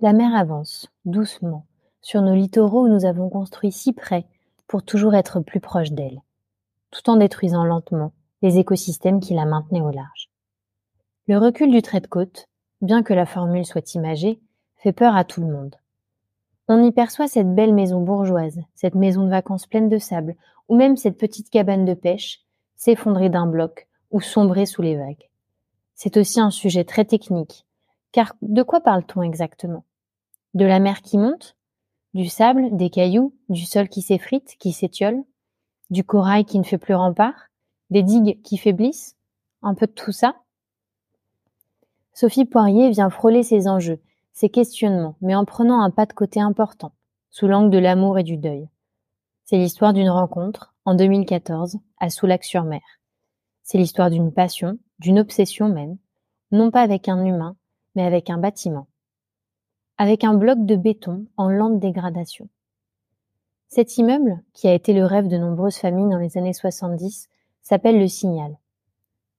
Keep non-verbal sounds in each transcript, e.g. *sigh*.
La mer avance, doucement, sur nos littoraux où nous avons construit si près pour toujours être plus proche d'elle, tout en détruisant lentement les écosystèmes qui la maintenaient au large. Le recul du trait de côte, bien que la formule soit imagée, fait peur à tout le monde. On y perçoit cette belle maison bourgeoise, cette maison de vacances pleine de sable, ou même cette petite cabane de pêche, s'effondrer d'un bloc ou sombrer sous les vagues. C'est aussi un sujet très technique, car de quoi parle-t-on exactement? De la mer qui monte Du sable, des cailloux, du sol qui s'effrite, qui s'étiole Du corail qui ne fait plus rempart Des digues qui faiblissent Un peu de tout ça Sophie Poirier vient frôler ces enjeux, ces questionnements, mais en prenant un pas de côté important, sous l'angle de l'amour et du deuil. C'est l'histoire d'une rencontre, en 2014, à Soulac-sur-Mer. C'est l'histoire d'une passion, d'une obsession même, non pas avec un humain, mais avec un bâtiment. Avec un bloc de béton en lente dégradation. Cet immeuble, qui a été le rêve de nombreuses familles dans les années 70, s'appelle le Signal.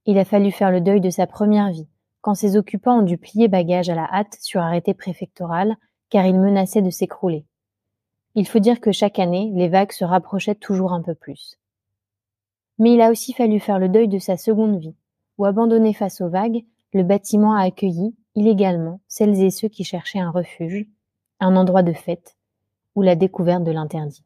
Il a fallu faire le deuil de sa première vie, quand ses occupants ont dû plier bagages à la hâte sur arrêté préfectoral, car il menaçait de s'écrouler. Il faut dire que chaque année, les vagues se rapprochaient toujours un peu plus. Mais il a aussi fallu faire le deuil de sa seconde vie, où abandonné face aux vagues, le bâtiment a accueilli, illégalement, celles et ceux qui cherchaient un refuge, un endroit de fête, ou la découverte de l'interdit.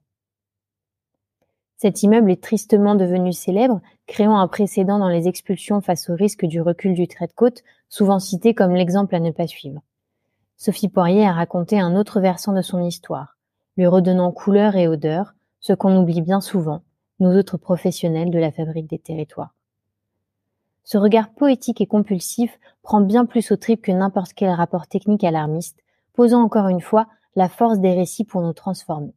Cet immeuble est tristement devenu célèbre, créant un précédent dans les expulsions face au risque du recul du trait de côte, souvent cité comme l'exemple à ne pas suivre. Sophie Poirier a raconté un autre versant de son histoire, lui redonnant couleur et odeur, ce qu'on oublie bien souvent, nous autres professionnels de la fabrique des territoires. Ce regard poétique et compulsif prend bien plus au trip que n'importe quel rapport technique alarmiste, posant encore une fois la force des récits pour nous transformer.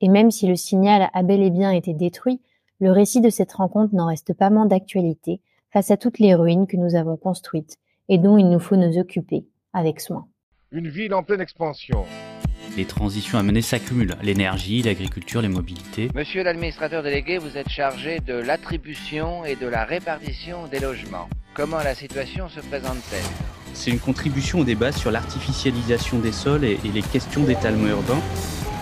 Et même si le signal a bel et bien été détruit, le récit de cette rencontre n'en reste pas moins d'actualité face à toutes les ruines que nous avons construites et dont il nous faut nous occuper avec soin. Une ville en pleine expansion. Les transitions à mener s'accumulent, l'énergie, l'agriculture, les mobilités. Monsieur l'administrateur délégué, vous êtes chargé de l'attribution et de la répartition des logements. Comment la situation se présente-t-elle? C'est une contribution au débat sur l'artificialisation des sols et, les questions d'étalement urbain.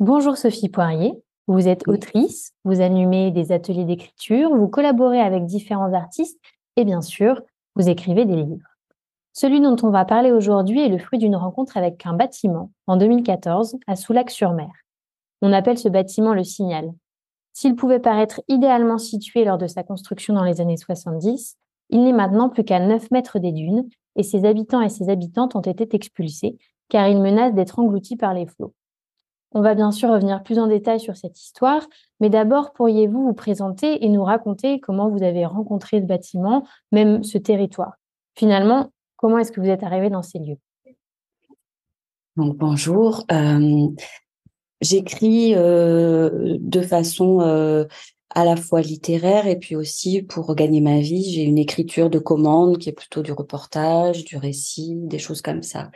Bonjour Sophie Poirier, vous êtes autrice, vous animez des ateliers d'écriture, vous collaborez avec différents artistes et bien sûr, vous écrivez des livres. Celui dont on va parler aujourd'hui est le fruit d'une rencontre avec un bâtiment en 2014 à Soulac-sur-Mer. On appelle ce bâtiment le Signal. S'il pouvait paraître idéalement situé lors de sa construction dans les années 70, il n'est maintenant plus qu'à 9 mètres des dunes et ses habitants et ses habitantes ont été expulsés car il menace d'être englouti par les flots. On va bien sûr revenir plus en détail sur cette histoire, mais d'abord, pourriez-vous vous présenter et nous raconter comment vous avez rencontré ce bâtiment, même ce territoire? Finalement, comment est-ce que vous êtes arrivé dans ces lieux? Donc, bonjour. Euh, J'écris euh, de façon euh, à la fois littéraire et puis aussi pour gagner ma vie. J'ai une écriture de commande qui est plutôt du reportage, du récit, des choses comme ça.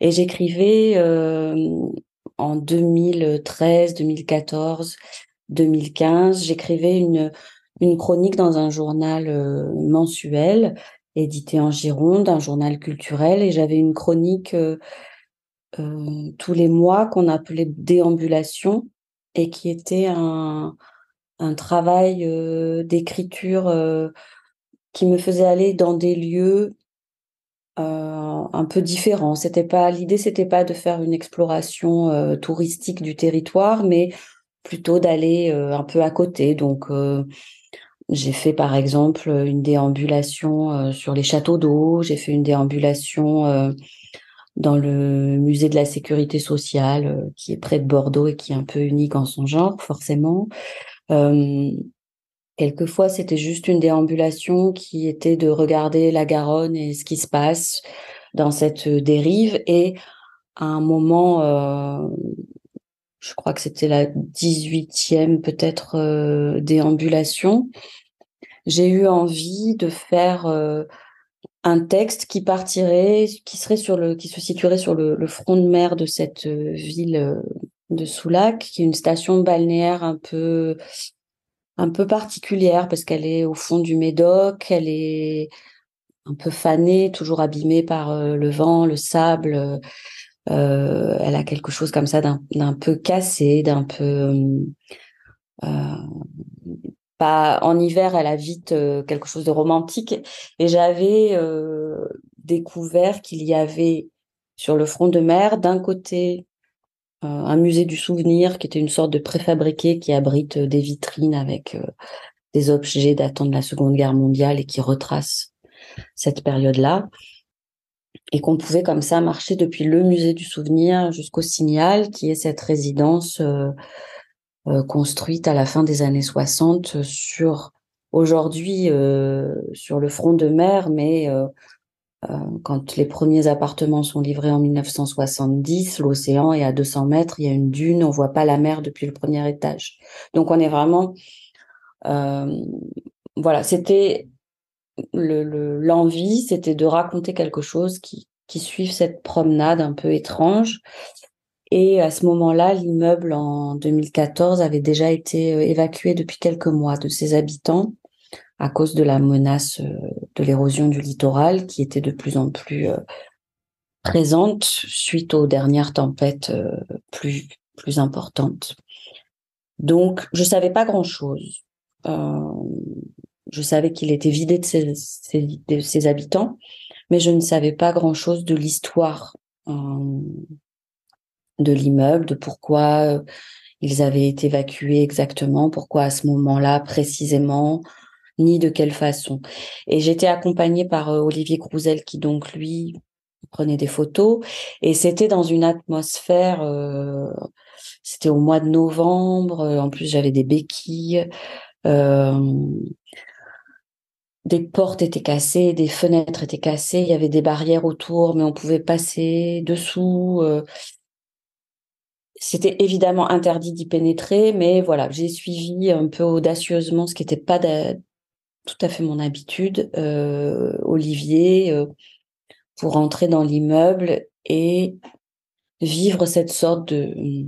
Et j'écrivais en 2013, 2014, 2015, j'écrivais une, une chronique dans un journal euh, mensuel édité en Gironde, un journal culturel, et j'avais une chronique euh, euh, tous les mois qu'on appelait déambulation et qui était un, un travail d'écriture qui me faisait aller dans des lieux euh, un peu différent. C'était pas l'idée, c'était pas de faire une exploration euh, touristique du territoire, mais plutôt d'aller un peu à côté. Donc, j'ai fait par exemple une déambulation sur les châteaux d'eau, j'ai fait une déambulation dans le musée de la sécurité sociale qui est près de Bordeaux et qui est un peu unique en son genre, forcément. Quelquefois, c'était juste une déambulation qui était de regarder la Garonne et ce qui se passe dans cette dérive. Et à un moment, euh, je crois que c'était la 18e peut-être euh, déambulation, j'ai eu envie de faire euh, un texte qui partirait, qui serait sur le, qui se situerait sur le, le front de mer de cette ville de Soulac, qui est une station balnéaire un peu un peu particulière parce qu'elle est au fond du Médoc, elle est un peu fanée, toujours abîmée par euh, le vent, le sable. Euh, elle a quelque chose comme ça d'un peu cassé, d'un peu euh, pas en hiver, elle a vite quelque chose de romantique. Et j'avais découvert qu'il y avait sur le front de mer, d'un côté euh, un musée du souvenir qui était une sorte de préfabriqué qui abrite euh, des vitrines avec euh, des objets datant de la Seconde Guerre mondiale et qui retrace cette période-là. Et qu'on pouvait comme ça marcher depuis le musée du souvenir jusqu'au Signal, qui est cette résidence construite à la fin des années 60 sur aujourd'hui sur le front de mer, mais euh, quand les premiers appartements sont livrés en 1970, l'océan est à 200 mètres, il y a une dune, on voit pas la mer depuis le premier étage. Donc on est vraiment, euh, voilà, c'était l'envie, c'était de raconter quelque chose qui, qui suive cette promenade un peu étrange. Et à ce moment-là, l'immeuble en 2014 avait déjà été euh, évacué depuis quelques mois de ses habitants à cause de la menace euh, de l'érosion du littoral qui était de plus en plus euh, présente suite aux dernières tempêtes euh, plus plus importantes. Donc, je savais pas grand-chose. je savais qu'il était vidé de ses, de ses, habitants, mais je ne savais pas grand-chose de l'histoire de l'immeuble, de pourquoi ils avaient été évacués exactement, pourquoi à ce moment-là précisément, ni de quelle façon. Et j'étais accompagnée par euh, Olivier Grouzel qui donc lui prenait des photos et c'était dans une atmosphère euh, c'était au mois de novembre euh, en plus j'avais des béquilles des portes étaient cassées, des fenêtres étaient cassées, il y avait des barrières autour, mais on pouvait passer dessous. C'était évidemment interdit d'y pénétrer, mais voilà, j'ai suivi un peu audacieusement ce qui n'était pas tout à fait mon habitude, euh, Olivier, euh, pour entrer dans l'immeuble et vivre cette sorte de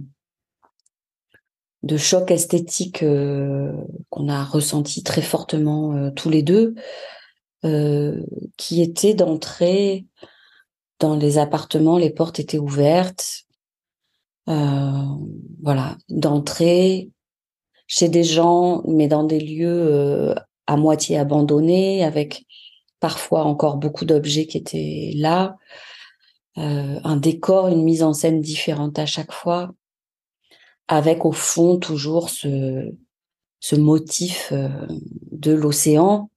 choc esthétique euh, qu'on a ressenti très fortement tous les deux, qui était d'entrer dans les appartements, les portes étaient ouvertes, voilà, d'entrer chez des gens, mais dans des lieux à moitié abandonné, avec parfois encore beaucoup d'objets qui étaient là, euh, un décor, une mise en scène différente à chaque fois, avec au fond toujours ce, ce motif euh, de l'océan.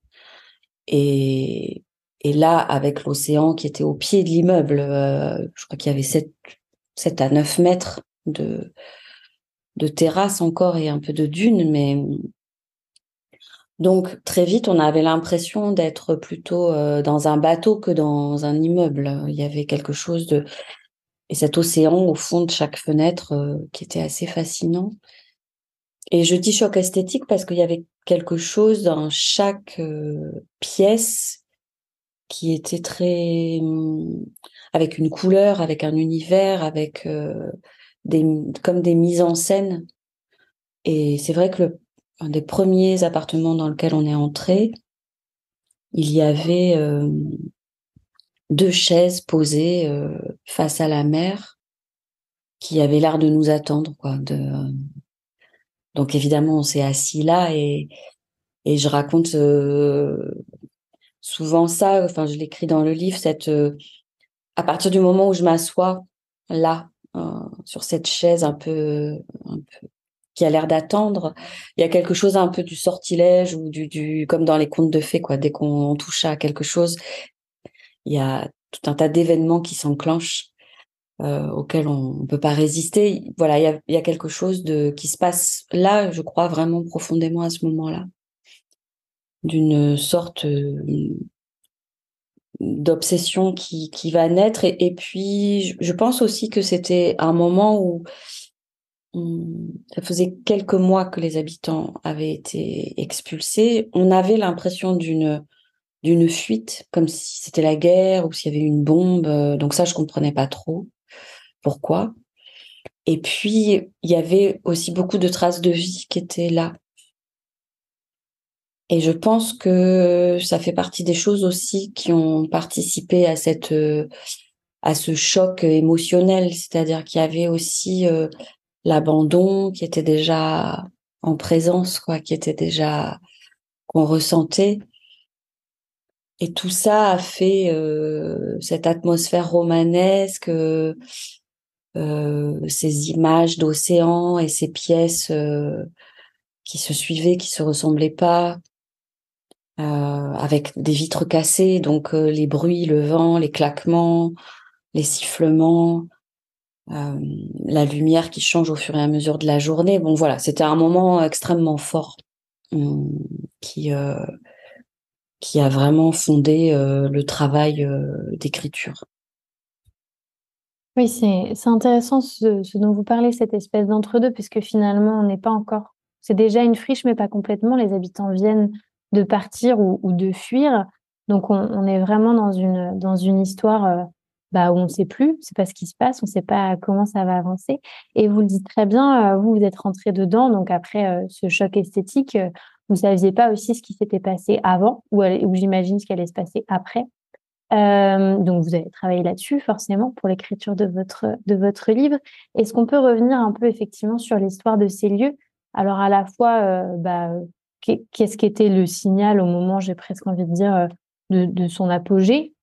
Et, et là, avec l'océan qui était au pied de l'immeuble, euh, je crois qu'il y avait 7, 7 à 9 mètres de, de terrasse encore et un peu de dune, mais donc très vite, on avait l'impression d'être plutôt euh, dans un bateau que dans un immeuble. Il y avait quelque chose de et cet océan au fond de chaque fenêtre euh, qui était assez fascinant. Et je dis choc esthétique parce qu'il y avait quelque chose dans chaque euh, pièce qui était très avec une couleur, avec un univers, avec des comme des mises en scène. Et c'est vrai que le un des premiers appartements dans lequel on est entré, il y avait euh, deux chaises posées euh, face à la mer qui avaient l'air de nous attendre. Quoi, de... Donc évidemment, on s'est assis là et, et je raconte euh, souvent ça, enfin je l'écris dans le livre, cette, à partir du moment où je m'assois là, sur cette chaise un peu, un peu qui a l'air d'attendre. Il y a quelque chose un peu du sortilège ou du, comme dans les contes de fées, quoi. Dès qu'on touche à quelque chose, il y a tout un tas d'événements qui s'enclenchent euh, auxquels on ne peut pas résister. Voilà, il y a, quelque chose de qui se passe là, je crois vraiment profondément à ce moment-là, d'une sorte euh, d'obsession qui, va naître. Et puis, je pense aussi que c'était un moment où ça faisait quelques mois que les habitants avaient été expulsés. On avait l'impression d'une d'une fuite, comme si c'était la guerre ou s'il y avait une bombe. Donc ça, je comprenais pas trop pourquoi. Et puis, il y avait aussi beaucoup de traces de vie qui étaient là. Et je pense que ça fait partie des choses aussi qui ont participé à cette à ce choc émotionnel, c'est-à-dire qu'il y avait aussi euh, l'abandon qui était déjà en présence, quoi, qui était déjà qu'on ressentait. Et tout ça a fait euh, cette atmosphère romanesque, euh, euh ces images d'océan et ces pièces euh, qui se suivaient, qui se ressemblaient pas, euh, avec des vitres cassées, donc les bruits, le vent, les claquements, les sifflements, euh, la lumière qui change au fur et à mesure de la journée. Bon, voilà, c'était un moment extrêmement fort hum, qui euh, qui a vraiment fondé euh, le travail d'écriture. Oui, c'est intéressant ce, dont vous parlez, cette espèce d'entre-deux, puisque finalement, on n'est pas encore. C'est déjà une friche, mais pas complètement. Les habitants viennent de partir ou, ou de fuir. Donc, on, on, est vraiment dans une, dans une histoire bah, on ne sait plus, c'est pas ce qui se passe, on ne sait pas comment ça va avancer. Et vous le dites très bien, euh, vous, vous êtes rentré dedans, donc après euh, ce choc esthétique, euh, vous saviez pas aussi ce qui s'était passé avant, ou, j'imagine ce qui allait se passer après. donc vous avez travaillé là-dessus forcément pour l'écriture de votre de votre livre. Est-ce qu'on peut revenir un peu effectivement sur l'histoire de ces lieux? Alors à la fois, bah, qu'est-ce qu'était le signal au moment, j'ai presque envie de dire, de son apogée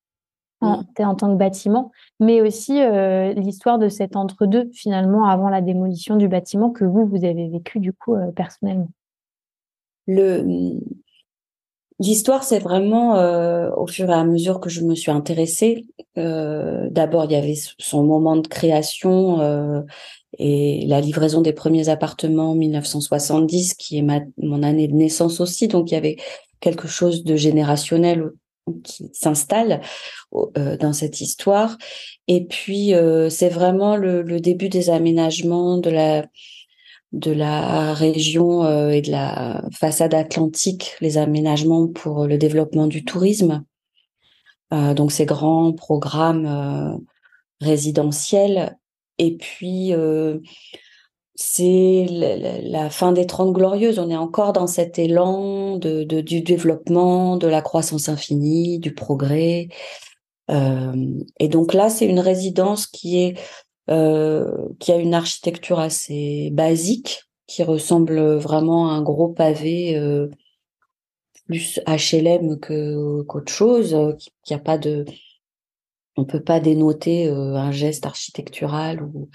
en, en, tant que bâtiment, mais aussi euh, l'histoire de cet entre-deux finalement avant la démolition du bâtiment que vous, vous avez vécu du coup euh, personnellement. Le L'histoire, c'est vraiment euh, au fur et à mesure que je me suis intéressée. D'abord, il y avait son moment de création et la livraison des premiers appartements en 1970, qui est ma, mon année de naissance aussi. Donc, il y avait quelque chose de générationnel qui s'installe euh, dans cette histoire. Et puis, euh, c'est vraiment le, le, début des aménagements de la de la région euh, et de la façade atlantique, les aménagements pour le développement du tourisme. Donc, ces grands programmes résidentiels. Et puis, c'est la, fin des Trente Glorieuses. On est encore dans cet élan de, du développement, de la croissance infinie, du progrès. Euh, et donc là, c'est une résidence qui est euh, qui a une architecture assez basique, qui ressemble vraiment à un gros pavé euh, plus HLM que qu'autre chose, qui, a pas de on peut pas dénoter un geste architectural ou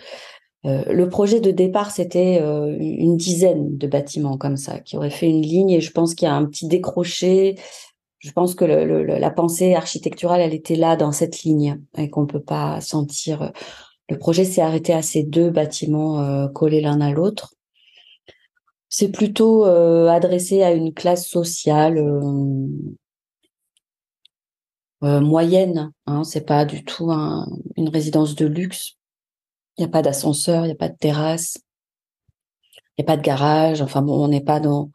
euh, le projet de départ, c'était euh, une dizaine de bâtiments comme ça, qui auraient fait une ligne, et je pense qu'il y a un petit décroché. Je pense que la pensée architecturale, elle était là dans cette ligne, et qu'on peut pas sentir. Le projet s'est arrêté à ces deux bâtiments euh, collés l'un à l'autre. C'est plutôt adressé à une classe sociale moyenne. Hein, c'est pas du tout un, une résidence de luxe il n'y a pas d'ascenseur, il n'y a pas de terrasse, il n'y a pas de garage. Enfin bon, on n'est pas dans,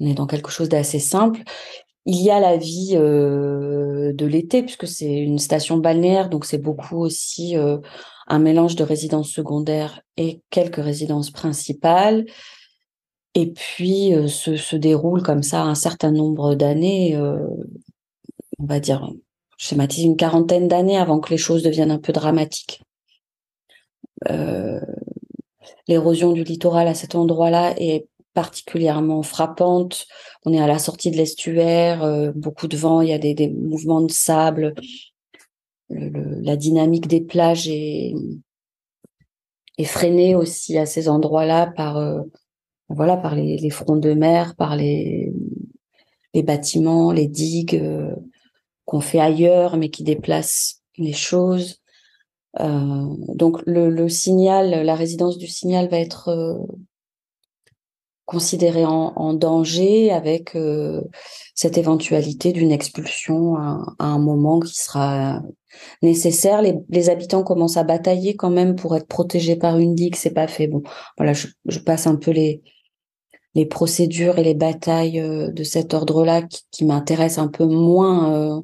est dans quelque chose d'assez simple. Il y a la vie euh, de l'été puisque c'est une station balnéaire, donc c'est beaucoup aussi euh, un mélange de résidences secondaires et quelques résidences principales. Et puis euh, se, se, déroule comme ça un certain nombre d'années, on va dire, schématise une quarantaine d'années avant que les choses deviennent un peu dramatiques. Euh, l'érosion du littoral à cet endroit-là est particulièrement frappante. On est à la sortie de l'estuaire, euh, beaucoup de vent, il y a des, des mouvements de sable. Le, la dynamique des plages est, freinée aussi à ces endroits-là par euh, voilà, par les, les, fronts de mer, par les, bâtiments, les digues qu'on fait ailleurs, mais qui déplacent les choses. Euh, donc le, le, signal, la résidence du signal va être euh, considérée en, en, danger avec euh, cette éventualité d'une expulsion à, à, un moment qui sera nécessaire. Les, les, habitants commencent à batailler quand même pour être protégés par une digue, c'est pas fait. Bon, voilà, je, je passe un peu les les procédures et les batailles euh, de cet ordre-là qui, qui m'intéressent un peu moins euh,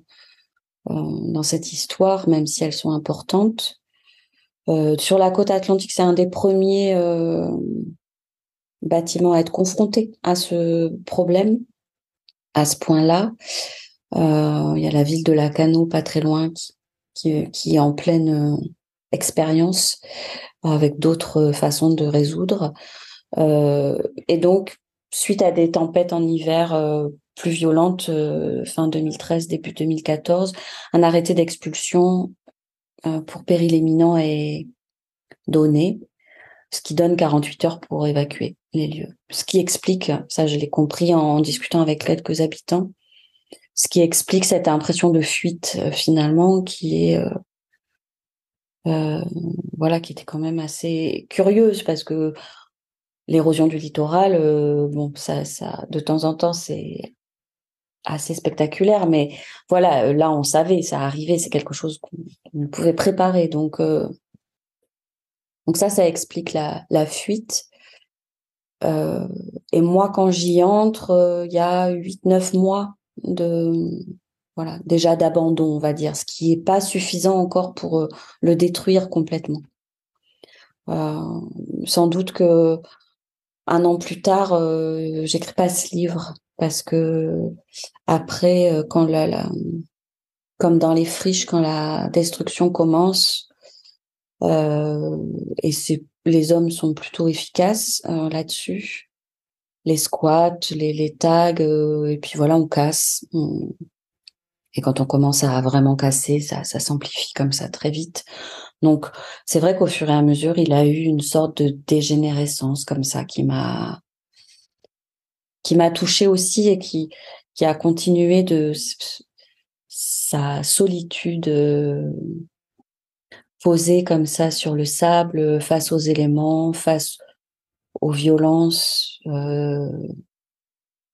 dans cette histoire, même si elles sont importantes. Euh, sur la côte atlantique, c'est un des premiers euh, bâtiments à être confronté à ce problème, à ce point-là. Euh, il y a la ville de Lacano, pas très loin, qui, est en pleine expérience avec d'autres façons de résoudre. Et donc, suite à des tempêtes en hiver plus violentes, fin 2013, début 2014, un arrêté d'expulsion pour péril éminent est donné, ce qui donne 48 heures pour évacuer les lieux. Ce qui explique, ça je l'ai compris en discutant avec quelques habitants, ce qui explique cette impression de fuite finalement qui est euh, voilà qui était quand même assez curieuse parce que l'érosion du littoral, euh, bon, ça, ça, de temps en temps, c'est assez spectaculaire, mais voilà, euh, là, on savait, ça arrivait, c'est quelque chose qu'on pouvait préparer. Donc, euh, donc ça, ça explique la, la fuite. Euh, et moi, quand j'y entre, il y a 8-9 mois de voilà déjà d'abandon, on va dire, ce qui est pas suffisant encore pour le détruire complètement. sans doute que un an plus tard, j'écris pas ce livre parce que après, euh, quand la, comme dans les friches, quand la destruction commence, euh, et c'est les hommes sont plutôt efficaces euh, là-dessus, les squats, les, les tags, et puis voilà, on casse. Et quand on commence à vraiment casser, ça, ça s'amplifie comme ça très vite. Donc, c'est vrai qu'au fur et à mesure, il a eu une sorte de dégénérescence comme ça qui m'a qui m'a touché aussi et qui qui a continué de sa solitude euh, posée comme ça sur le sable face aux éléments, face aux violences euh,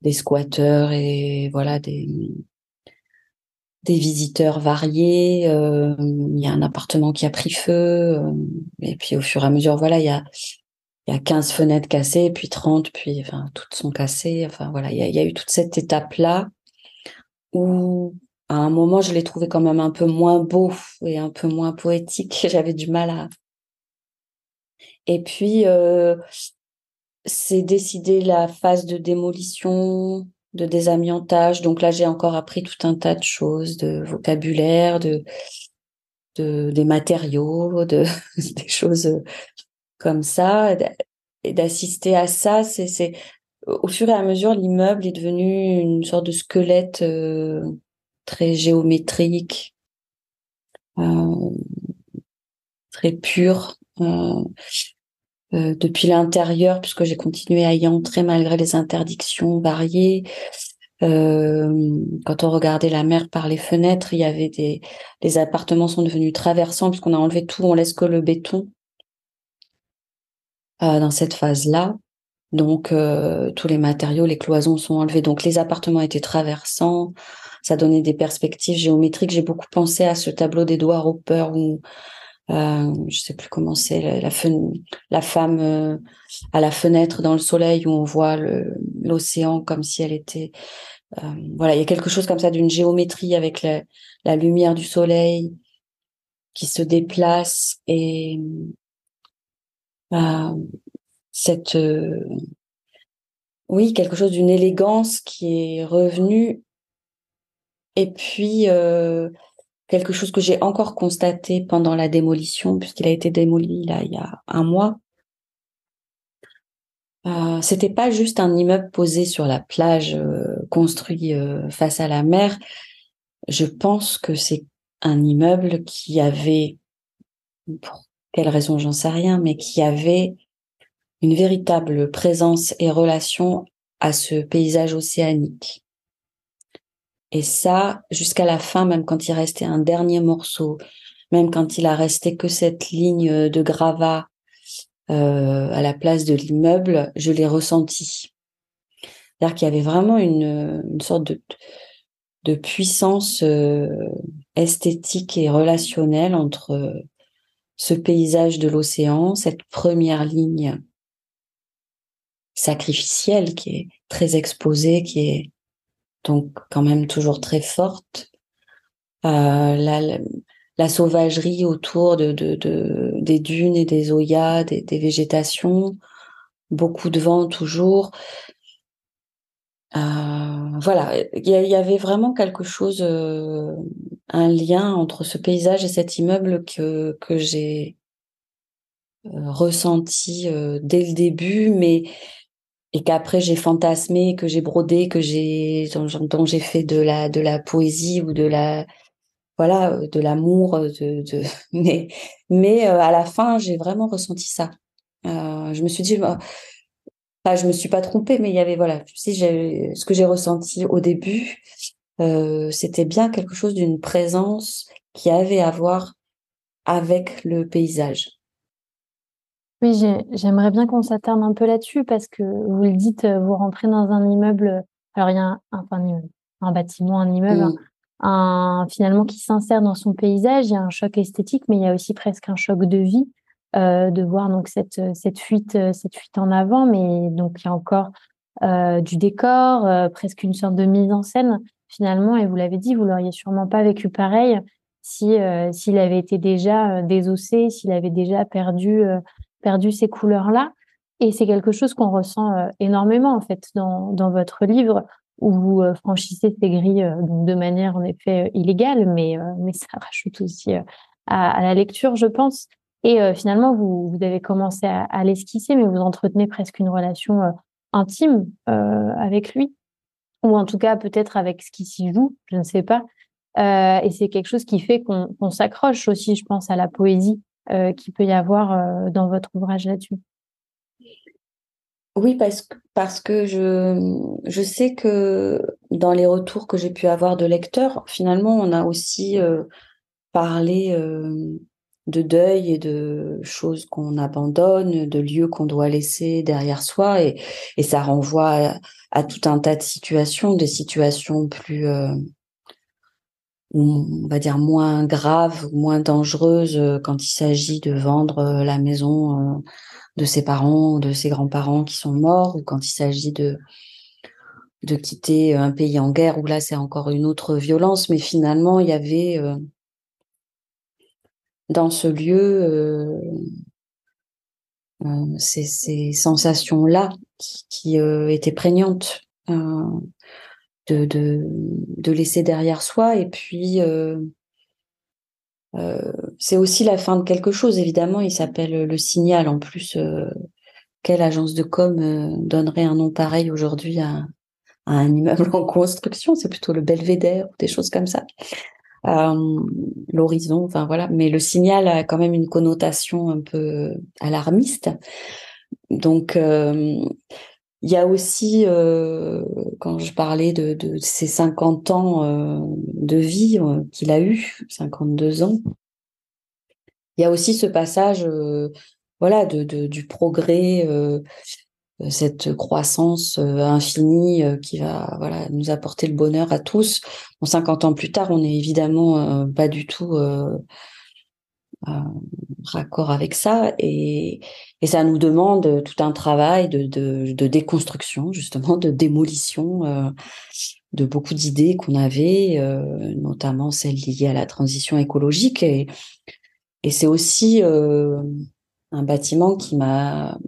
des squatteurs et voilà des des visiteurs variés. Euh, il y a un appartement qui a pris feu. Euh, et puis au fur et à mesure, voilà, il y a il y a 15 fenêtres cassées, puis 30, puis enfin toutes sont cassées. Enfin voilà, il y a, eu toute cette étape-là où à un moment je l'ai trouvé quand même un peu moins beau et un peu moins poétique. *laughs* J'avais du mal à. Et puis euh, c'est décidé la phase de démolition de désamiantage. Donc là, j'ai encore appris tout un tas de choses, de vocabulaire, de, de des matériaux, de *laughs* des choses comme ça. Et d'assister à ça, c'est, au fur et à mesure, l'immeuble est devenu une sorte de squelette euh, très géométrique, euh, très pur. Euh, euh, depuis l'intérieur, puisque j'ai continué à y entrer malgré les interdictions variées. Euh, quand on regardait la mer par les fenêtres, il y avait des les appartements sont devenus traversants puisqu'on a enlevé tout, on laisse que le béton euh, dans cette phase-là. Donc euh, tous les matériaux, les cloisons sont enlevés. Donc les appartements étaient traversants. Ça donnait des perspectives géométriques. J'ai beaucoup pensé à ce tableau d'Edouard Hopper où euh, je sais plus comment c'est la, femme euh, à la fenêtre dans le soleil où on voit l'océan comme si elle était euh, voilà il y a quelque chose comme ça d'une géométrie avec la, la, lumière du soleil qui se déplace et euh, cette euh, oui quelque chose d'une élégance qui est revenue et puis quelque chose que j'ai encore constaté pendant la démolition, puisqu'il a été démoli là il y a un mois. Euh, c'était pas juste un immeuble posé sur la plage, euh, construit euh, face à la mer. Je pense que c'est un immeuble qui avait, pour quelle raison j'en sais rien, mais qui avait une véritable présence et relation à ce paysage océanique. Et ça, jusqu'à la fin, même quand il restait un dernier morceau, même quand il a resté que cette ligne de gravat euh, à la place de l'immeuble, je l'ai ressenti. C'est-à-dire qu'il y avait vraiment une, sorte de, de puissance euh, esthétique et relationnelle entre ce paysage de l'océan, cette première ligne sacrificielle qui est très exposée, qui est donc quand même toujours très forte. Euh, la, sauvagerie autour de, de, de, des dunes et des oyas, des, des végétations, beaucoup de vent toujours. Euh, voilà, il y, avait vraiment quelque chose, euh, un lien entre ce paysage et cet immeuble que, que j'ai euh, ressenti euh, dès le début, mais et qu'après j'ai fantasmé, que j'ai brodé, que j'ai dont, j'ai fait de la de la poésie ou de la voilà de l'amour, de, de, *laughs* mais mais à la fin j'ai vraiment ressenti ça. je me suis dit Enfin, je me suis pas trompée, mais il y avait voilà, sais, ce que j'ai ressenti au début, euh, c'était bien quelque chose d'une présence qui avait à voir avec le paysage. Oui, j'aimerais bien qu'on s'attarde un peu là-dessus parce que vous le dites, vous rentrez dans un immeuble. Alors il y a un, un, un bâtiment, un immeuble, un, finalement qui s'insère dans son paysage. Il y a un choc esthétique, mais il y a aussi presque un choc de vie. Euh, de voir donc cette cette fuite euh, cette fuite en avant, mais donc il y a encore euh, du décor, presque une sorte de mise en scène finalement. Et vous l'avez dit, vous l'auriez sûrement pas vécu pareil si s'il avait été déjà désossé, s'il avait déjà perdu perdu ces couleurs là. Et c'est quelque chose qu'on ressent énormément en fait dans dans votre livre où vous franchissez ces grilles de manière en effet illégale, mais mais ça *laughs* rajoute aussi à, la lecture, je pense. Et euh, finalement, vous, vous, avez commencé à, l'esquisser, mais vous entretenez presque une relation euh, intime euh, avec lui, ou en tout cas peut-être avec ce qui s'y joue, je ne sais pas. et c'est quelque chose qui fait qu'on s'accroche aussi, je pense, à la poésie qu'il peut y avoir dans votre ouvrage là-dessus. Oui, parce que, parce que je, je sais que dans les retours que j'ai pu avoir de lecteurs, finalement, on a aussi parlé de deuil et de choses qu'on abandonne, de lieux qu'on doit laisser derrière soi, et, et ça renvoie à, tout un tas de situations, des situations plus, euh, on va dire moins graves, moins dangereuses euh, quand il s'agit de vendre euh, la maison de ses parents, de ses grands-parents qui sont morts, ou quand il s'agit de de quitter un pays en guerre, où là c'est encore une autre violence, mais finalement il y avait dans ce lieu ces, ces sensations-là qui, qui euh, étaient prégnantes de, de, de, laisser derrière soi. Et puis, c'est aussi la fin de quelque chose, évidemment. Il s'appelle Le Signal. En plus, quelle agence de com donnerait un nom pareil aujourd'hui à, à, un immeuble *laughs* en construction? C'est plutôt le Belvédère ou des choses comme ça. Euh, l'horizon, enfin voilà. Mais le signal a quand même une connotation un peu alarmiste. Donc, euh, il y a aussi, euh, quand je parlais de, de ces 50 ans de vie qu'il a eu, 52 ans, il y a aussi ce passage, voilà, du progrès cette croissance euh, infinie euh, qui va voilà nous apporter le bonheur à tous. Bon, 50 ans plus tard, on n'est évidemment pas du tout euh, raccord avec ça et, et, ça nous demande tout un travail de, de, de déconstruction, justement, de démolition euh, de beaucoup d'idées qu'on avait, euh, notamment celles liées à la transition écologique. Et, et c'est aussi un bâtiment qui m'a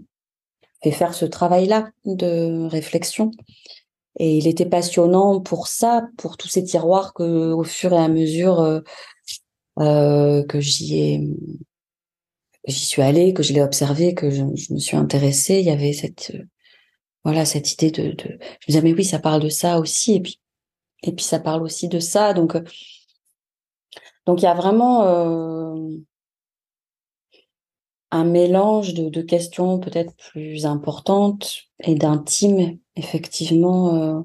fait faire ce travail-là de réflexion. Et il était passionnant pour ça, pour tous ces tiroirs que, au fur et à mesure euh, euh, que j'y ai, j'y suis allée, que je l'ai observé, que je, me suis intéressée, il y avait cette, euh, voilà, cette idée de, de, je me disais mais oui, ça parle de ça aussi, et puis, et puis ça parle aussi de ça, donc, euh, donc il y a vraiment, un mélange de, de questions peut-être plus importantes et d'intimes, effectivement. Euh,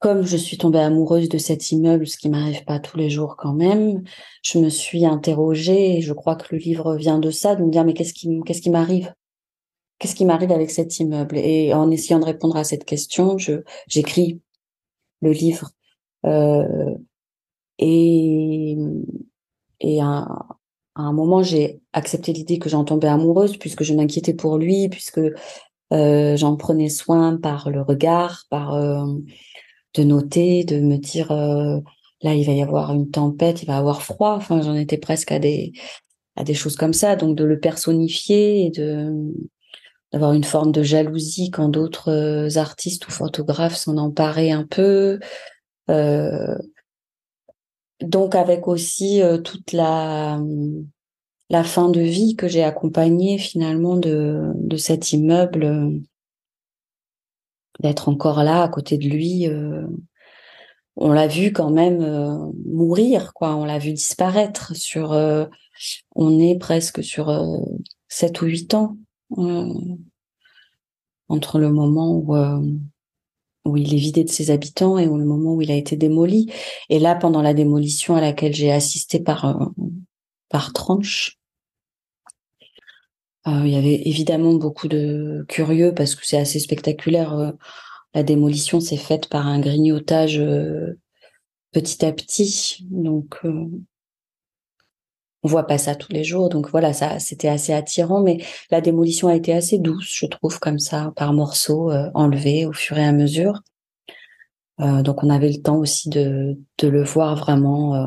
comme je suis tombée amoureuse de cet immeuble, ce qui m'arrive pas tous les jours quand même, je me suis interrogée, et je crois que le livre vient de ça, de me dire mais qu'est-ce qui qu'est-ce qui m'arrive? Qu'est-ce qui m'arrive avec cet immeuble? Et en essayant de répondre à cette question, je j'écris le livre euh, et et à, à un moment j'ai accepté l'idée que j'en tombais amoureuse puisque je m'inquiétais pour lui, puisque euh, j'en prenais soin par le regard, par euh, de noter, de me dire euh, là il va y avoir une tempête, il va avoir froid. Enfin, j'en étais presque à des à des choses comme ça. Donc de le personnifier et de d'avoir une forme de jalousie quand d'autres artistes ou photographes s'en emparaient un peu. Euh, donc avec aussi toute la la fin de vie que j'ai accompagnée finalement de de cet immeuble d'être encore là à côté de lui. Euh, on l'a vu quand même euh, mourir, quoi. On l'a vu disparaître sur. Euh, on est presque sur sept ou huit ans entre le moment où où il est vidé de ses habitants et le moment où il a été démoli. Et là, pendant la démolition à laquelle j'ai assisté par par tranche, euh, il y avait évidemment beaucoup de curieux parce que c'est assez spectaculaire. Euh, la démolition s'est faite par un grignotage euh, petit à petit, donc on voit pas ça tous les jours. Donc voilà, ça c'était assez attirant, mais la démolition a été assez douce, je trouve, comme ça, par morceaux enlevés au fur et à mesure. Euh, donc on avait le temps aussi de, de le voir vraiment euh,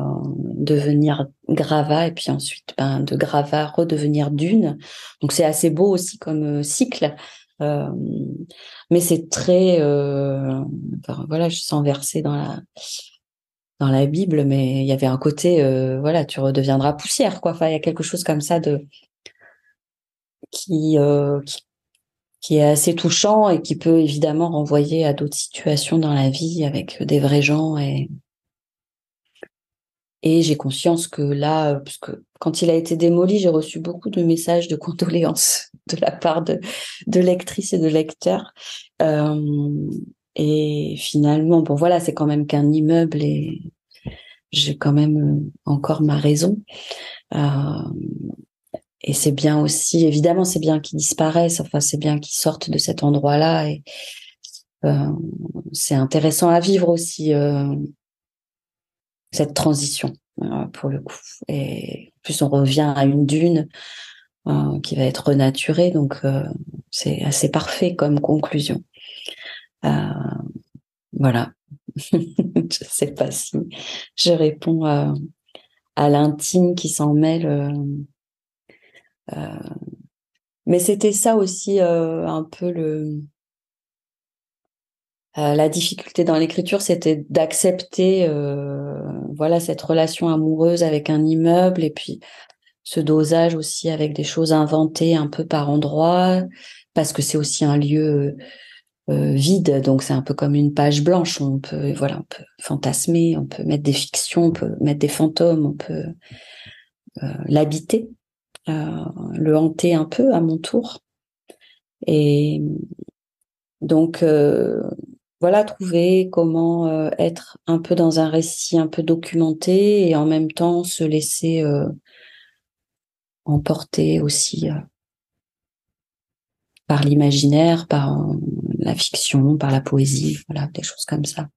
devenir gravat et puis ensuite ben, de gravat redevenir dune. Donc c'est assez beau aussi comme euh, cycle. mais c'est très enfin, voilà, je sens verser dans la dans la Bible, mais il y avait un côté voilà, tu redeviendras poussière quoi. Enfin il y a quelque chose comme ça de qui, qui qui est assez touchant et qui peut évidemment renvoyer à d'autres situations dans la vie avec des vrais gens et et j'ai conscience que là, parce que quand il a été démoli, j'ai reçu beaucoup de messages de condoléances *laughs* de la part de, de lectrices et de lecteurs. Euh, et finalement, bon voilà, c'est quand même qu'un immeuble et j'ai quand même encore ma raison. Euh, et c'est bien aussi, évidemment, c'est bien qu'ils disparaissent. Enfin, c'est bien qu'ils sortent de cet endroit-là. Et euh, c'est intéressant à vivre aussi euh, cette transition euh, pour le coup. Et en plus, on revient à une dune euh, qui va être renaturée, donc euh, c'est assez parfait comme conclusion. Voilà. *laughs* je sais pas si je réponds à, à l'intime qui s'en mêle euh, mais c'était ça aussi euh, un peu le euh, la difficulté dans l'écriture, c'était d'accepter voilà cette relation amoureuse avec un immeuble et puis ce dosage aussi avec des choses inventées un peu par endroits parce que c'est aussi un lieu vide donc c'est un peu comme une page blanche on peut voilà on peut fantasmer on peut mettre des fictions on peut mettre des fantômes on peut l'habiter euh, le hanter un peu à mon tour. Et donc, euh, voilà, trouver comment euh, être un peu dans un récit un peu documenté et en même temps se laisser emporter aussi par l'imaginaire, par la fiction, par la poésie, voilà, des choses comme ça.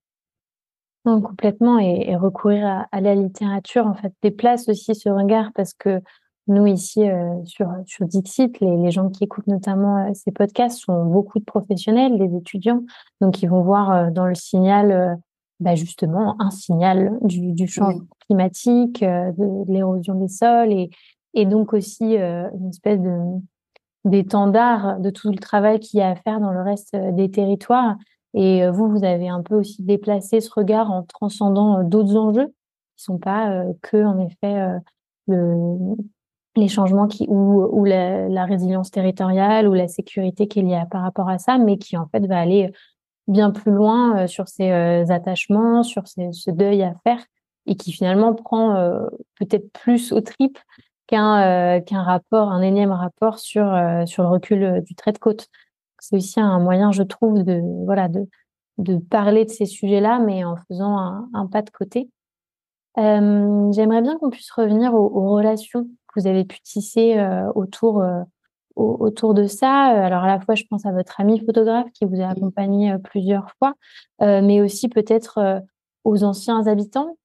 Non, complètement, et, recourir à, à, la littérature, en fait, déplace aussi ce regard parce que nous, ici, euh, sur, sur Dixit, les, les, gens qui écoutent notamment euh, ces podcasts sont beaucoup de professionnels, des étudiants, donc ils vont voir euh, dans le signal, bah, justement, un signal du, du changement climatique, de, l'érosion des sols, et, et donc aussi une espèce de d'étendard de tout le travail qu'il y a à faire dans le reste des territoires. Et vous, vous avez un peu aussi déplacé ce regard en transcendant d'autres enjeux qui sont pas que, en effet, le, les changements qui ou, la, résilience territoriale ou la sécurité qu'il y a par rapport à ça, mais qui en fait va aller bien plus loin euh, sur ces euh, attachements, sur ces, ce deuil à faire et qui finalement prend euh, peut-être plus au trip qu'un qu'un rapport, un énième rapport sur sur le recul du trait de côte. C'est aussi un moyen, je trouve, de voilà de de parler de ces sujets-là, mais en faisant un, pas de côté. J'aimerais bien qu'on puisse revenir aux, relations que vous avez pu tisser autour autour de ça. Alors à la fois, je pense à votre ami photographe qui vous a accompagné plusieurs fois, mais aussi peut-être aux anciens habitants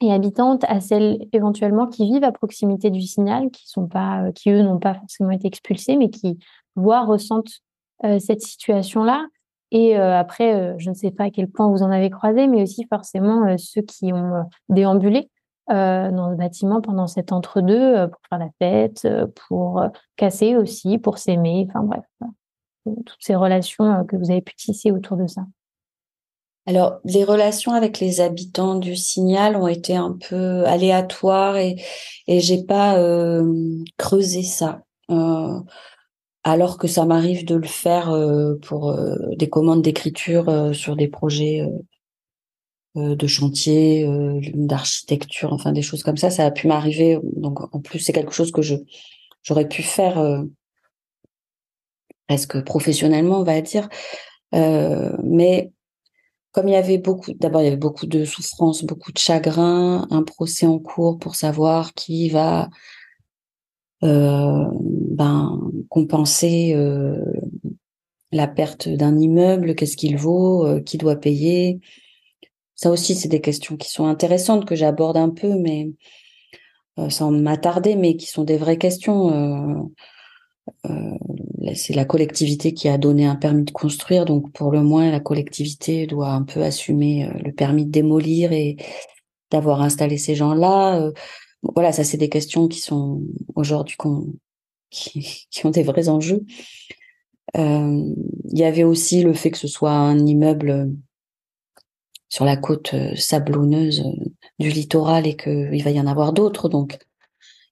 et habitantes, à celles éventuellement qui vivent à proximité du signal, qui sont pas, qui eux n'ont pas forcément été expulsés, mais qui voient, ressentent cette situation-là. Et après, je ne sais pas à quel point vous en avez croisé, mais aussi forcément ceux qui ont déambulé dans le bâtiment pendant cet entre-deux pour faire la fête, pour casser aussi, pour s'aimer, enfin bref, toutes ces relations que vous avez pu tisser autour de ça. Alors, les relations avec les habitants du Signal ont été un peu aléatoires et, et j'ai pas creusé ça. Euh, alors que ça m'arrive de le faire euh, pour euh, des commandes d'écriture euh, sur des projets de chantier, d'architecture, enfin des choses comme ça, ça a pu m'arriver. Donc en plus c'est quelque chose que je j'aurais pu faire presque professionnellement, on va dire. mais comme il y avait beaucoup, d'abord il y avait beaucoup de souffrance, beaucoup de chagrin, un procès en cours pour savoir qui va euh, ben, compenser euh, la perte d'un immeuble, qu'est-ce qu'il vaut, euh, qui doit payer. Ça aussi, c'est des questions qui sont intéressantes que j'aborde un peu, mais sans m'attarder, mais qui sont des vraies questions. C'est la collectivité qui a donné un permis de construire, donc pour le moins, la collectivité doit un peu assumer le permis de démolir et d'avoir installé ces gens-là voilà, ça c'est des questions qui sont aujourd'hui qui, *laughs* qui, ont des vrais enjeux. Euh, il y avait aussi le fait que ce soit un immeuble sur la côte euh, sablonneuse euh, du littoral et qu'il va y en avoir d'autres. Donc,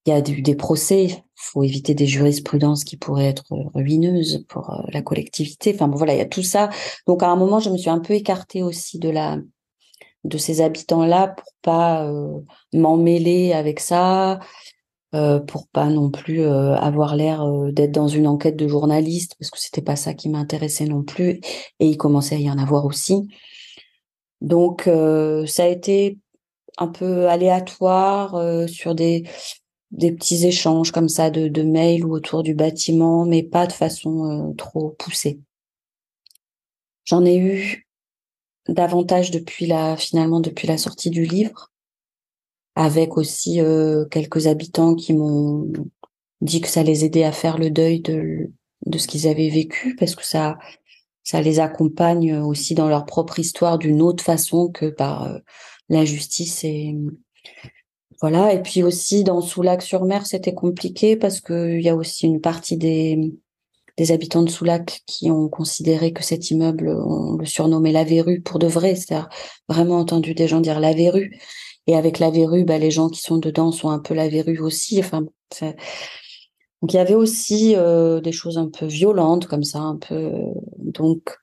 il y a des procès. Il faut éviter des jurisprudences qui pourraient être ruineuses pour la collectivité. Enfin, bon, voilà, il y a tout ça. Donc, à un moment, je me suis un peu écartée aussi de la de ces habitants-là pour pas euh, m'emmêler avec ça, euh, pour pas non plus euh, avoir l'air d'être dans une enquête de journaliste parce que c'était pas ça qui m'intéressait non plus et il commençait à y en avoir aussi. Donc ça a été un peu aléatoire sur des des petits échanges comme ça de, de mails ou autour du bâtiment, mais pas de façon trop poussée. J'en ai eu davantage depuis la finalement depuis la sortie du livre, avec aussi euh, quelques habitants qui m'ont dit que ça les aidait à faire le deuil de de ce qu'ils avaient vécu parce que ça ça les accompagne aussi dans leur propre histoire d'une autre façon que par euh, la justice et voilà et puis aussi dans Soulac-sur-Mer c'était compliqué parce que il y a aussi une partie des des habitants de Soulac qui ont considéré que cet immeuble, on le surnommait la verrue pour de vrai, c'est-à-dire vraiment entendu des gens dire la verrue. Et avec la verrue, bah, les gens qui sont dedans sont un peu la verrue aussi. Enfin, donc il y avait aussi euh, des choses un peu violentes comme ça, un peu. Donc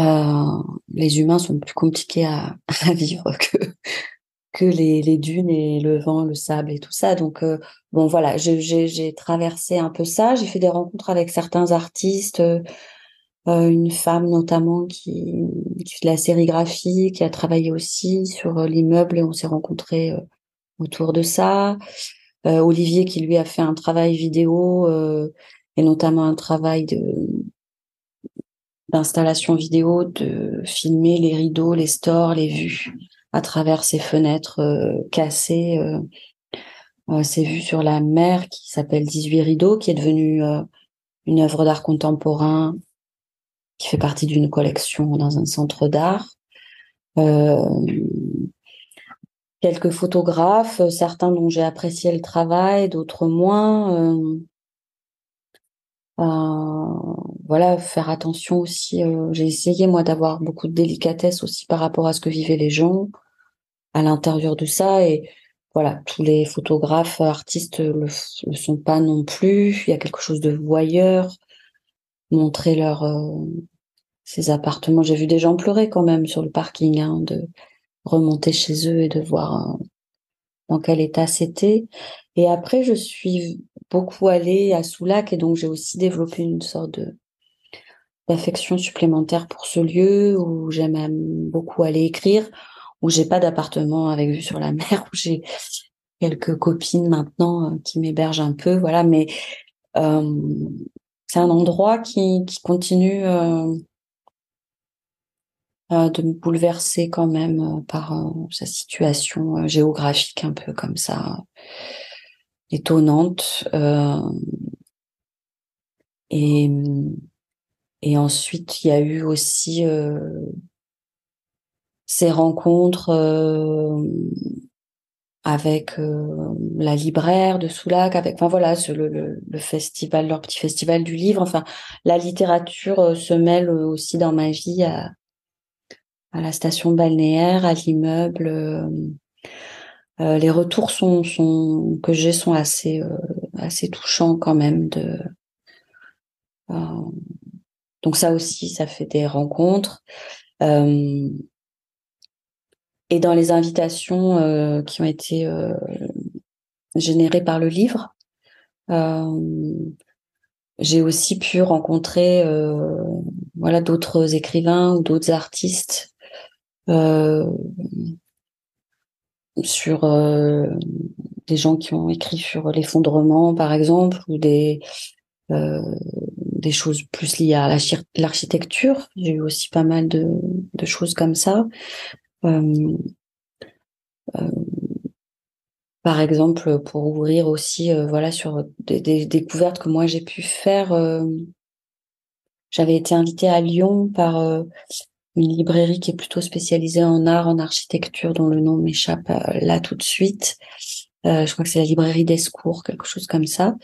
euh, les humains sont plus compliqués à, *laughs* à vivre que que les, dunes et le vent, le sable et tout ça. Donc euh, bon voilà, j'ai traversé un peu ça. J'ai fait des rencontres avec certains artistes, euh, une femme notamment qui, qui fait de la sérigraphie, qui a travaillé aussi sur euh, l'immeuble et on s'est rencontrés autour de ça. Olivier qui lui a fait un travail vidéo et notamment un travail d'installation vidéo, de filmer les rideaux, les stores, les vues à travers ces fenêtres euh, cassées. Euh, euh, c'est vu sur la mer qui s'appelle 18 rideaux, qui est devenue une œuvre d'art contemporain qui fait partie d'une collection dans un centre d'art. quelques photographes, certains dont j'ai apprécié le travail, d'autres moins. voilà, faire attention aussi. j'ai essayé moi d'avoir beaucoup de délicatesse aussi par rapport à ce que vivaient les gens à l'intérieur de ça et voilà, tous les photographes, artistes le, le sont pas non plus. Il y a quelque chose de voyeur, montrer leur euh, ces appartements. J'ai vu des gens pleurer quand même sur le parking, hein, de remonter chez eux et de voir dans quel état c'était. Et après, je suis beaucoup allée à Soulac et donc j'ai aussi développé une sorte de d'affection supplémentaire pour ce lieu où j'aime beaucoup aller écrire, où j'ai pas d'appartement avec vue sur la mer, où j'ai quelques copines maintenant euh, qui m'hébergent un peu, voilà. Mais euh, c'est un endroit qui, qui continue euh, euh, de me bouleverser quand même euh, par euh, sa situation géographique un peu comme ça, étonnante. et, et ensuite, il y a eu aussi ces rencontres avec la libraire de Soulac, avec enfin voilà le, le, festival, leur petit festival du livre. Enfin, la littérature se mêle aussi dans ma vie à, à la station balnéaire, à l'immeuble. Euh, euh, les retours sont, sont que j'ai sont assez euh, assez touchants quand même. De donc ça aussi, ça fait des rencontres. Et dans les invitations qui ont été générées par le livre, j'ai aussi pu rencontrer voilà d'autres écrivains ou d'autres artistes euh, sur euh, des gens qui ont écrit sur l'effondrement, par exemple, ou des euh, des choses plus liées à l'architecture. J'ai eu aussi pas mal de choses comme ça. Euh, euh, par exemple, pour ouvrir aussi, euh, voilà, sur des, découvertes que moi j'ai pu faire. J'avais été invitée à Lyon par une librairie qui est plutôt spécialisée en art, en architecture, dont le nom m'échappe là tout de suite. Je crois que c'est la librairie d'Escours, quelque chose comme ça.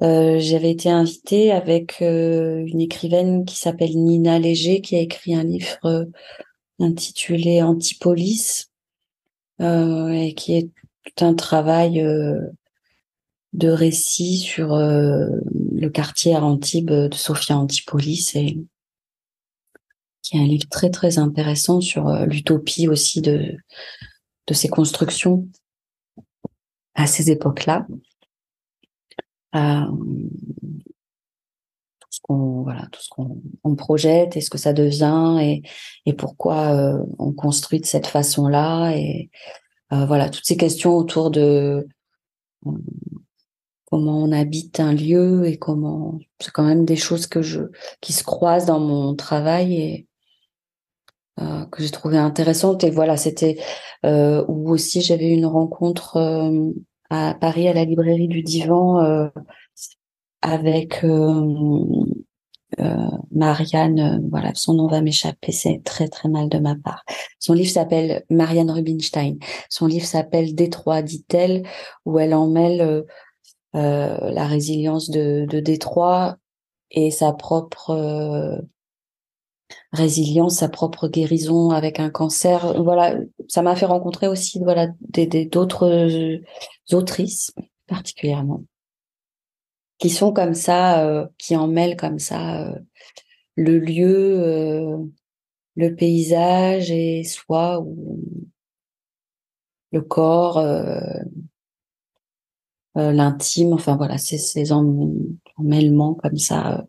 J'avais été invitée avec une écrivaine qui s'appelle Nina Léger, qui a écrit un livre intitulé Antipolis, et qui est un travail de récit sur le quartier à Antibes de Sophia Antipolis et qui est un livre très très intéressant sur euh, l'utopie aussi de de ces constructions à ces époques-là. Euh, voilà, tout ce qu'on on projette et ce que ça devient et et pourquoi euh, on construit de cette façon-là et euh, voilà toutes ces questions autour de euh, comment on habite un lieu et comment c'est quand même des choses que je qui se croisent dans mon travail et euh, que j'ai trouvé intéressante. Et voilà, c'était où aussi j'avais une rencontre à Paris à la librairie du Divan avec Marianne. voilà, son nom va m'échapper, c'est très très mal de ma part. Son livre s'appelle Marianne Rubinstein. Son livre s'appelle Détroit, dit-elle, où elle en mêle la résilience de, de Détroit et sa propre résilience, sa propre guérison avec un cancer. Voilà, ça m'a fait rencontrer aussi voilà des d'autres euh, autrices particulièrement qui sont comme ça, euh, qui en mêlent comme ça euh, le lieu, le paysage et soi ou le corps, l'intime. Enfin voilà, ces, ces emmêlements comme ça.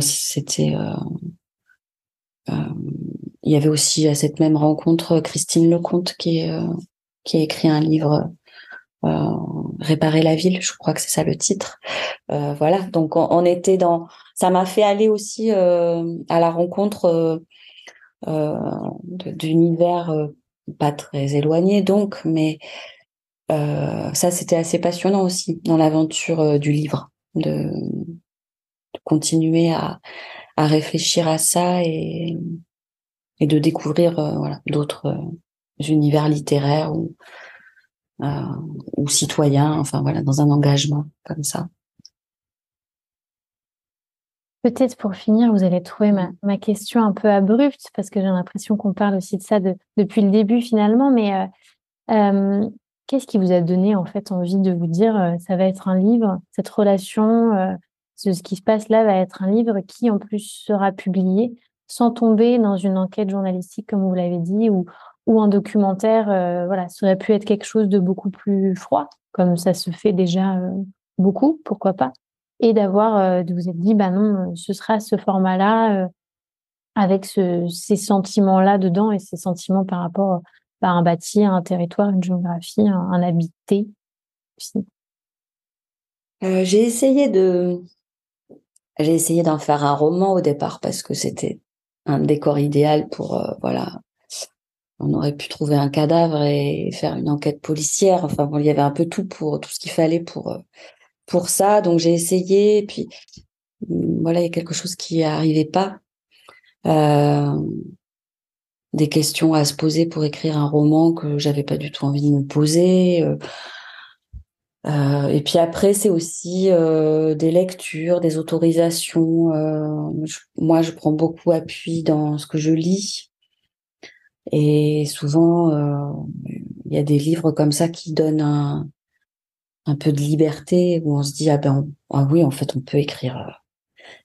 C'était euh, il y avait aussi à cette même rencontre Christine Lecomte qui, euh, qui a écrit un livre euh, réparer la ville, je crois que c'est ça le titre. Euh, voilà, donc on, était dans. Ça m'a fait aller aussi euh, à la rencontre d'univers pas très éloigné, donc, mais ça c'était assez passionnant aussi dans l'aventure du livre, de, continuer à, à réfléchir à ça et, et de découvrir euh, voilà d'autres euh, univers littéraires ou euh, ou citoyens enfin voilà dans un engagement comme ça Peut-être pour finir, vous allez trouver ma, question un peu abrupte parce que j'ai l'impression qu'on parle aussi de ça de, depuis le début finalement. Mais euh, euh, qu'est-ce qui vous a donné en fait envie de vous dire euh, ça va être un livre, cette relation ce qui se passe là va être un livre qui en plus sera publié. sans tomber dans une enquête journalistique, comme vous l'avez dit, ou, ou un documentaire. voilà, ça aurait pu être quelque chose de beaucoup plus froid, comme ça se fait déjà beaucoup, pourquoi pas. Et d'avoir, de vous être dit, bah non, ce sera ce format-là, avec ce, ces sentiments-là dedans et ces sentiments par rapport à un bâti, un territoire, une géographie, un, habité aussi. Euh, j'ai essayé de, j'ai essayé d'en faire un roman au départ parce que c'était un décor idéal pour, euh, voilà, on aurait pu trouver un cadavre et faire une enquête policière. Enfin, bon, il y avait un peu tout pour tout ce qu'il fallait pour euh, pour ça. Donc j'ai essayé. Et puis voilà, il y a quelque chose qui n'arrivait pas. Euh, des questions à se poser pour écrire un roman que j'avais pas du tout envie de me poser. Euh, et puis après, c'est aussi des lectures, des autorisations. moi, je prends beaucoup appui dans ce que je lis. Et souvent, il y a des livres comme ça qui donnent un, un peu de liberté, où on se dit, ah ben, ah oui, en fait, on peut écrire,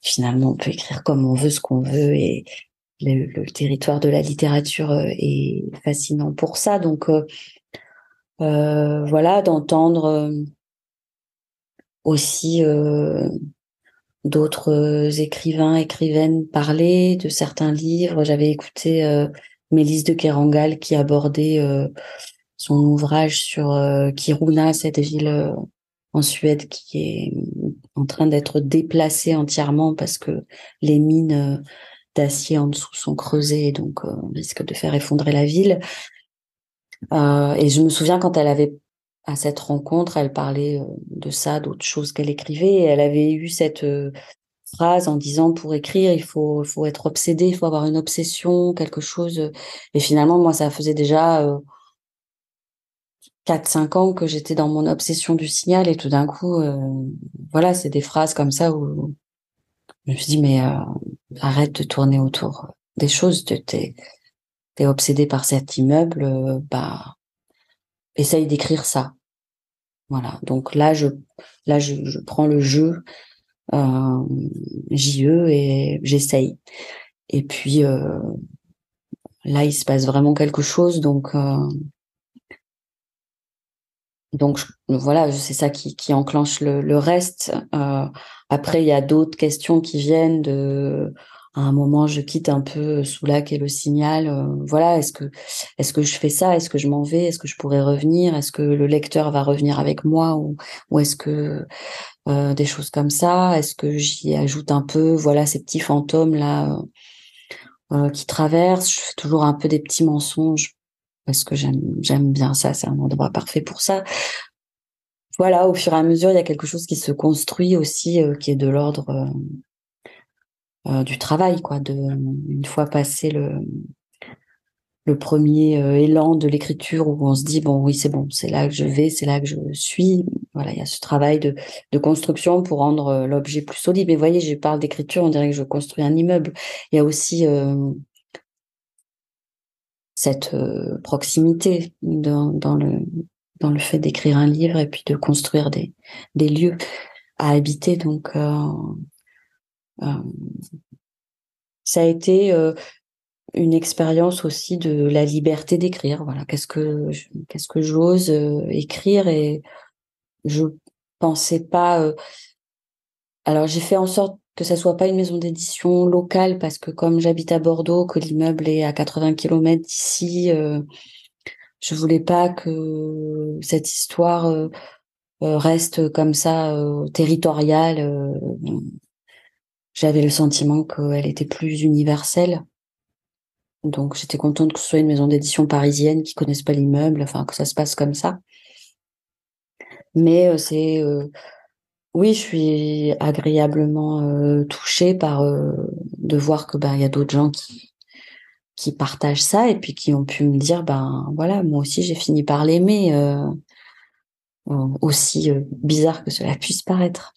finalement, on peut écrire comme on veut, ce qu'on veut, et, le, territoire de la littérature euh, est fascinant pour ça. Donc euh, euh, voilà, d'entendre aussi d'autres écrivains, écrivaines parler de certains livres. J'avais écouté Mélisse de Kerangal qui abordait son ouvrage sur Kiruna, cette ville en Suède qui est en train d'être déplacée entièrement parce que les mines d'acier en dessous sont creusés, donc euh, on risque de faire effondrer la ville. Euh, et je me souviens quand elle avait à cette rencontre, elle parlait euh, de ça, d'autres choses qu'elle écrivait, et elle avait eu cette en disant pour écrire il faut faut être obsédé, il faut avoir une obsession, quelque chose. Et finalement moi ça faisait déjà 4-5 ans que j'étais dans mon obsession du signal et tout d'un coup voilà c'est des phrases comme ça où je me suis dit mais arrête de tourner autour des choses. T'es, t'es obsédé par cet immeuble, euh, bah, essaye d'écrire ça. Voilà. Donc là, je, là, je, je prends le jeu, euh, JE et j'essaye. Et puis, euh, là, il se passe vraiment quelque chose. Donc, euh, donc voilà, c'est ça qui, qui enclenche le, le reste. Euh, après, il y a d'autres questions qui viennent de. Un moment, je quitte un peu Soulac et le signal. Euh, voilà, est-ce que est-ce que je fais ça? Est-ce que je m'en vais? Est-ce que je pourrais revenir? Est-ce que le lecteur va revenir avec moi ou, ou est-ce que euh, des choses comme ça? Est-ce que j'y ajoute un peu? Voilà, ces petits fantômes là euh, qui traversent. Je fais toujours un peu des petits mensonges parce que j'aime j'aime bien ça, c'est un endroit parfait pour ça. Voilà, au fur et à mesure, il y a quelque chose qui se construit aussi, euh, qui est de l'ordre euh, euh, du travail, quoi. De une fois passé le le premier élan de l'écriture où on se dit bon oui c'est bon c'est là que je vais c'est là que je suis voilà il y a ce travail de, de construction pour rendre l'objet plus solide mais voyez je parle d'écriture on dirait que je construis un immeuble il y a aussi cette euh, proximité dans, dans, le, dans le fait d'écrire un livre et puis de construire des, des lieux à habiter. Donc, euh, euh, ça a été une expérience aussi de la liberté d'écrire. Voilà, qu'est-ce que qu'est-ce que j'ose écrire et je pensais pas. alors j'ai fait en sorte que ça soit pas une maison d'édition locale parce que comme j'habite à Bordeaux, que l'immeuble est à 80 km d'ici, euh, je voulais pas que cette histoire euh, euh, reste comme ça euh, territoriale. J'avais le sentiment qu'elle était plus universelle. Donc j'étais contente que ce soit une maison d'édition parisienne qui connaisse pas l'immeuble, enfin que ça se passe comme ça. Mais c'est oui, je suis agréablement euh, touchée par euh, de voir que ben il y a d'autres gens qui qui partagent ça et puis qui ont pu me dire ben voilà moi aussi j'ai fini par l'aimer euh, aussi bizarre que cela puisse paraître.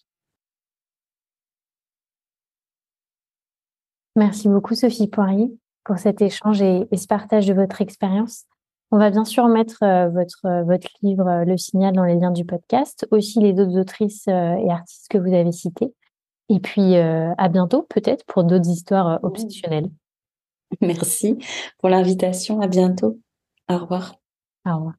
Merci beaucoup Sophie Poirier pour cet échange et ce partage de votre expérience. On va bien sûr mettre euh, votre, euh, votre livre euh, Le Signal dans les liens du podcast, aussi les autres autrices et artistes que vous avez cités. Et puis à bientôt peut-être pour d'autres histoires obsessionnelles. Merci pour l'invitation. À bientôt. Au revoir. Au revoir.